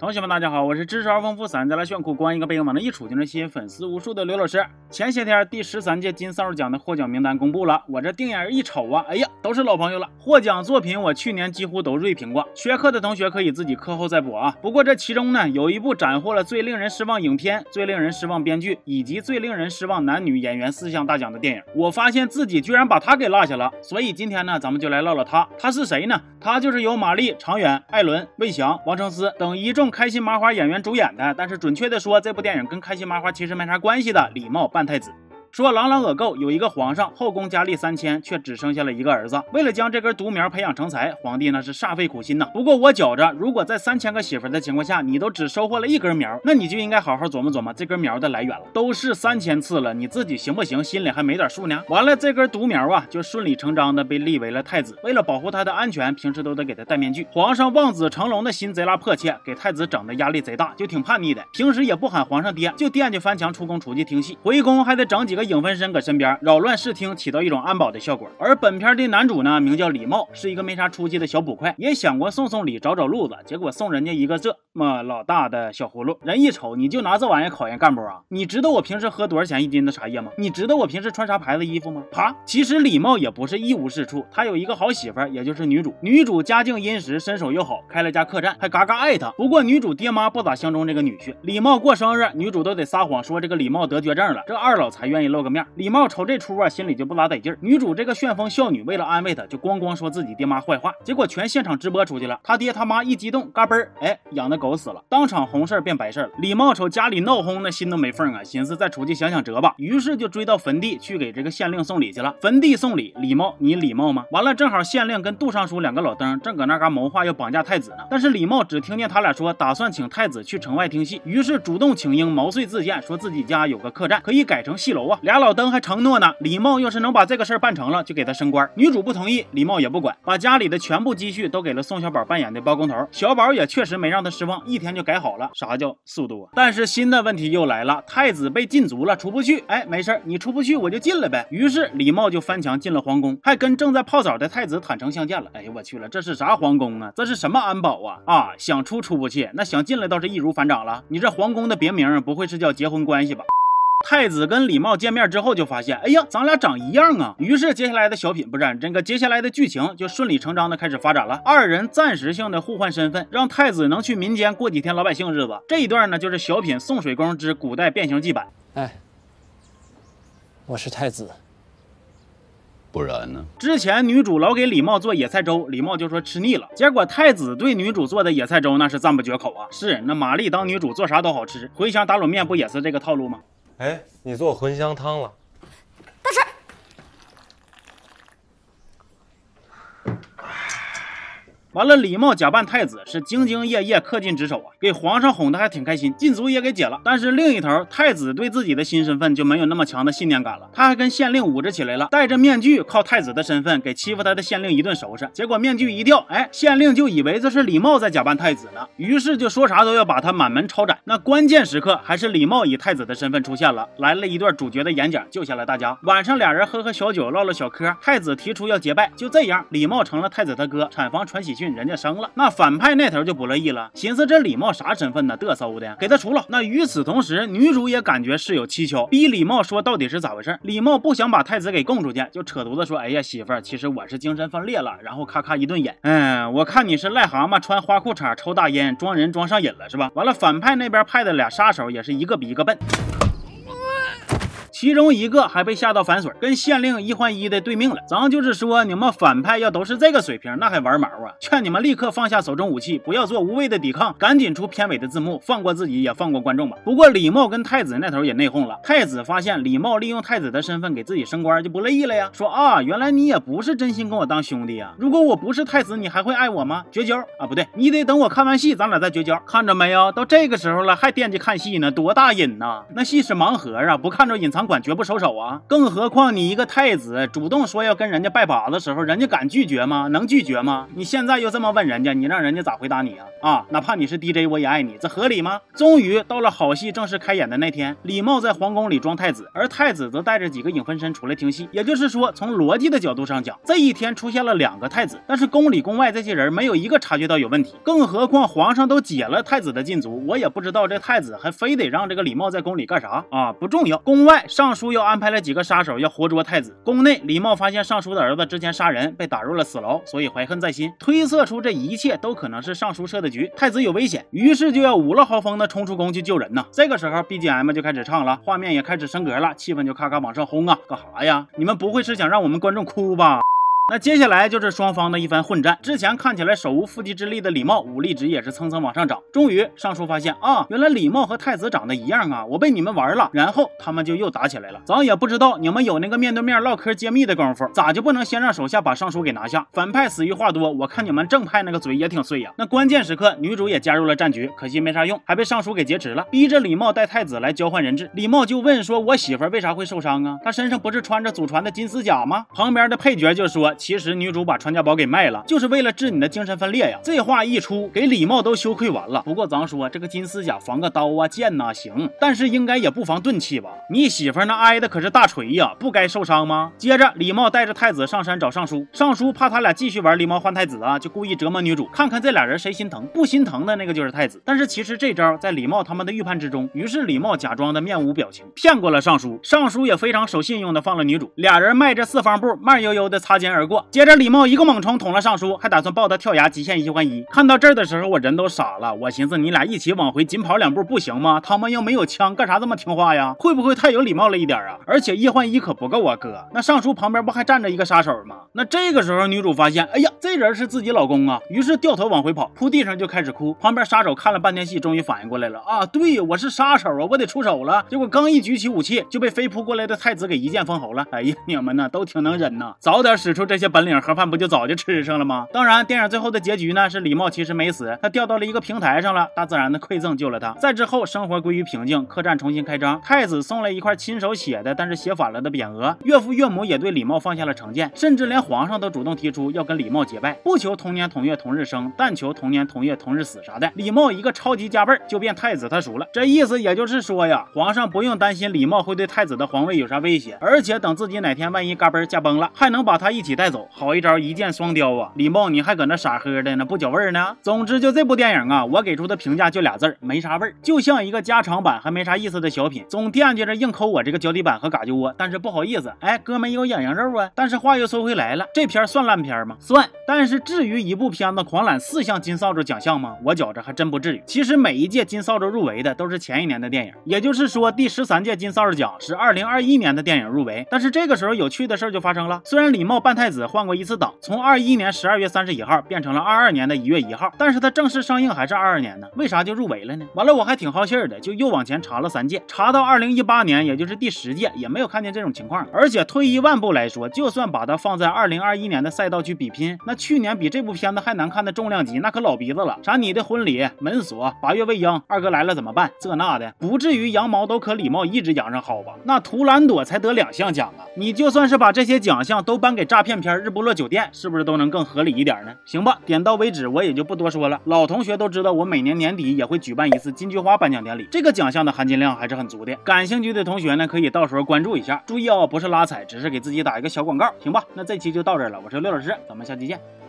同学们，大家好，我是知识而丰富、三再来炫酷、光一个背影往那一杵就能吸引粉丝无数的刘老师。前些天第十三届金扫帚奖的获奖名单公布了，我这定眼一瞅啊，哎呀，都是老朋友了。获奖作品我去年几乎都锐评过，缺课的同学可以自己课后再补啊。不过这其中呢，有一部斩获了最令人失望影片、最令人失望编剧以及最令人失望男女演员四项大奖的电影，我发现自己居然把它给落下了。所以今天呢，咱们就来唠唠他。他是谁呢？他就是由马丽、常远、艾伦、魏翔、王成思等一众开心麻花演员主演的，但是准确的说，这部电影跟开心麻花其实没啥关系的。李茂半太子。说朗朗恶构有一个皇上后宫佳丽三千，却只剩下了一个儿子。为了将这根独苗培养成才，皇帝那是煞费苦心呐。不过我觉着，如果在三千个媳妇的情况下，你都只收获了一根苗，那你就应该好好琢磨琢磨这根苗的来源了。都是三千次了，你自己行不行？心里还没点数呢。完了，这根独苗啊，就顺理成章的被立为了太子。为了保护他的安全，平时都得给他戴面具。皇上望子成龙的心贼拉迫切，给太子整的压力贼大，就挺叛逆的。平时也不喊皇上爹，就惦记翻墙出宫出去听戏。回宫还得整几个影分身搁身边。扰乱视听，起到一种安保的效果。而本片的男主呢，名叫李茂，是一个没啥出息的小捕快，也想过送送礼，找找路子，结果送人家一个这么老大的小葫芦。人一瞅，你就拿这玩意考验干部啊？你知道我平时喝多少钱一斤的茶叶吗？你知道我平时穿啥牌子衣服吗？啪！其实李茂也不是一无是处，他有一个好媳妇，也就是女主。女主家境殷实，身手又好，开了家客栈，还嘎嘎爱他。不过女主爹妈不咋相中这个女婿。李茂过生日，女主都得撒谎说这个李茂得绝症了，这二老才愿意露个面。李茂。瞅这出啊，心里就不咋得劲儿。女主这个旋风孝女，为了安慰他，就咣咣说自己爹妈坏话，结果全现场直播出去了。他爹他妈一激动，嘎嘣儿，哎，养的狗死了，当场红事儿变白事儿了。李茂瞅家里闹哄，那心都没缝啊，寻思再出去想想辙吧。于是就追到坟地去给这个县令送礼去了。坟地送礼，李茂你礼貌吗？完了，正好县令跟杜尚书两个老登正搁那嘎谋划要绑架太子呢。但是李茂只听见他俩说打算请太子去城外听戏，于是主动请缨，毛遂自荐，说自己家有个客栈可以改成戏楼啊。俩老登还承。诺呢？李茂要是能把这个事儿办成了，就给他升官。女主不同意，李茂也不管，把家里的全部积蓄都给了宋小宝扮演的包工头。小宝也确实没让他失望，一天就改好了。啥叫速度啊？但是新的问题又来了，太子被禁足了，出不去。哎，没事你出不去，我就进了呗。于是李茂就翻墙进了皇宫，还跟正在泡澡的太子坦诚相见了。哎呦我去了，这是啥皇宫啊？这是什么安保啊？啊，想出出不去，那想进来倒是易如反掌了。你这皇宫的别名不会是叫结婚关系吧？太子跟李茂见面之后就发现，哎呀，咱俩长一样啊！于是接下来的小品不是这个，接下来的剧情就顺理成章的开始发展了。二人暂时性的互换身份，让太子能去民间过几天老百姓日子。这一段呢，就是小品《送水工之古代变形记》版。哎，我是太子，不然呢？之前女主老给李茂做野菜粥，李茂就说吃腻了。结果太子对女主做的野菜粥那是赞不绝口啊！是那玛丽当女主做啥都好吃，茴香打卤面不也是这个套路吗？哎，你做茴香汤了。完了，李茂假扮太子是兢兢业业、恪尽职守啊，给皇上哄得还挺开心，禁足也给解了。但是另一头，太子对自己的新身份就没有那么强的信念感了，他还跟县令捂着起来了，戴着面具，靠太子的身份给欺负他的县令一顿收拾。结果面具一掉，哎，县令就以为这是李茂在假扮太子呢，于是就说啥都要把他满门抄斩。那关键时刻，还是李茂以太子的身份出现了，来了一段主角的演讲，救下了大家。晚上俩人喝喝小酒，唠唠小嗑，太子提出要结拜，就这样，李茂成了太子他哥，产房传喜讯。人家生了，那反派那头就不乐意了，寻思这李茂啥身份呢？嘚瑟的，给他除了。那与此同时，女主也感觉事有蹊跷，逼李茂说到底是咋回事。李茂不想把太子给供出去，就扯犊子说：“哎呀，媳妇儿，其实我是精神分裂了。”然后咔咔一顿演，嗯，我看你是癞蛤蟆穿花裤衩抽大烟，装人装上瘾了是吧？完了，反派那边派的俩杀手也是一个比一个笨。其中一个还被吓到反水，跟县令一换一的对命了。咱就是说，你们反派要都是这个水平，那还玩毛啊？劝你们立刻放下手中武器，不要做无谓的抵抗，赶紧出片尾的字幕，放过自己，也放过观众吧。不过李茂跟太子那头也内讧了。太子发现李茂利用太子的身份给自己升官，就不乐意了呀，说啊，原来你也不是真心跟我当兄弟呀？如果我不是太子，你还会爱我吗？绝交啊？不对，你得等我看完戏，咱俩再绝交。看着没有？到这个时候了，还惦记看戏呢，多大瘾呐！那戏是盲盒啊，不看着隐藏。管绝不收手啊！更何况你一个太子主动说要跟人家拜把子的时候，人家敢拒绝吗？能拒绝吗？你现在又这么问人家，你让人家咋回答你啊？啊，哪怕你是 DJ，我也爱你，这合理吗？终于到了好戏正式开演的那天，李茂在皇宫里装太子，而太子则带着几个影分身出来听戏。也就是说，从逻辑的角度上讲，这一天出现了两个太子，但是宫里宫外这些人没有一个察觉到有问题。更何况皇上都解了太子的禁足，我也不知道这太子还非得让这个李茂在宫里干啥啊？不重要。宫外上尚书又安排了几个杀手要活捉太子。宫内李茂发现尚书的儿子之前杀人被打入了死牢，所以怀恨在心，推测出这一切都可能是尚书设的局，太子有危险，于是就要五了豪风的冲出宫去救人呐。这个时候 BGM 就开始唱了，画面也开始升格了，气氛就咔咔往上轰啊！干啥呀？你们不会是想让我们观众哭吧？那接下来就是双方的一番混战。之前看起来手无缚鸡之力的李茂，武力值也是蹭蹭往上涨。终于，尚书发现啊，原来李茂和太子长得一样啊，我被你们玩了。然后他们就又打起来了。咱也不知道你们有那个面对面唠嗑揭秘的功夫，咋就不能先让手下把尚书给拿下？反派死于话多，我看你们正派那个嘴也挺碎呀。那关键时刻，女主也加入了战局，可惜没啥用，还被尚书给劫持了，逼着李茂带太子来交换人质。李茂就问说：“我媳妇为啥会受伤啊？她身上不是穿着祖传的金丝甲吗？”旁边的配角就说：“其实女主把。”传家宝给卖了，就是为了治你的精神分裂呀！这话一出，给李茂都羞愧完了。不过咱说这个金丝甲防个刀啊剑呐行，但是应该也不防钝器吧？你媳妇那挨的可是大锤呀，不该受伤吗？接着李茂带着太子上山找尚书，尚书怕他俩继续玩狸猫换太子啊，就故意折磨女主，看看这俩人谁心疼。不心疼的那个就是太子。但是其实这招在李茂他们的预判之中，于是李茂假装的面无表情，骗过了尚书。尚书也非常守信用的放了女主，俩人迈着四方步，慢悠悠的擦肩而而过。接着李茂。一个猛冲捅了尚书，还打算抱他跳崖极限一换一。看到这儿的时候，我人都傻了。我寻思你俩一起往回紧跑两步不行吗？他们又没有枪，干啥这么听话呀？会不会太有礼貌了一点啊？而且一换一可不够啊，哥。那尚书旁边不还站着一个杀手吗？那这个时候女主发现，哎呀，这人是自己老公啊，于是掉头往回跑，扑地上就开始哭。旁边杀手看了半天戏，终于反应过来了啊，对我是杀手啊，我得出手了。结果刚一举起武器，就被飞扑过来的太子给一剑封喉了。哎呀，你们呢都挺能忍呐，早点使出这这些本领，盒饭不就早就吃上了？吗？当然，电影最后的结局呢是李茂其实没死，他掉到了一个平台上了，大自然的馈赠救了他。在之后，生活归于平静，客栈重新开张，太子送了一块亲手写的，但是写反了的匾额，岳父岳母也对李茂放下了成见，甚至连皇上都主动提出要跟李茂结拜，不求同年同月同日生，但求同年同月同日死啥的。李茂一个超级加倍就变太子他叔了，这意思也就是说呀，皇上不用担心李茂会对太子的皇位有啥威胁，而且等自己哪天万一嘎嘣驾崩了，还能把他一起带带走，好一招一箭双雕啊！李茂，你还搁那傻呵的呢，不嚼味儿呢？总之，就这部电影啊，我给出的评价就俩字儿，没啥味儿，就像一个加长版还没啥意思的小品，总惦记着硬抠我这个脚底板和嘎吱窝。但是不好意思，哎，哥们有痒痒肉啊。但是话又说回来了，这片算烂片吗？算。但是至于一部片子狂揽四项金扫帚奖项吗？我觉着还真不至于。其实每一届金扫帚入围的都是前一年的电影，也就是说第十三届金扫帚奖是二零二一年的电影入围。但是这个时候有趣的事儿就发生了，虽然李茂扮太子换过一次档，从二一年十二月三。十一号变成了二二年的一月一号，但是它正式上映还是二二年呢？为啥就入围了呢？完了，我还挺好信儿的，就又往前查了三届，查到二零一八年，也就是第十届，也没有看见这种情况。而且退一万步来说，就算把它放在二零二一年的赛道去比拼，那去年比这部片子还难看的重量级，那可老鼻子了。啥你的婚礼、门锁、八月未央、二哥来了怎么办？这那的，不至于羊毛都可礼貌一直养上薅吧？那图兰朵才得两项奖啊！你就算是把这些奖项都颁给诈骗片《日不落酒店》，是不是都能更合理一点？呢，行吧，点到为止，我也就不多说了。老同学都知道，我每年年底也会举办一次金菊花颁奖典礼，这个奖项的含金量还是很足的。感兴趣的同学呢，可以到时候关注一下。注意哦，不是拉踩，只是给自己打一个小广告，行吧？那这期就到这了，我是刘老师，咱们下期见。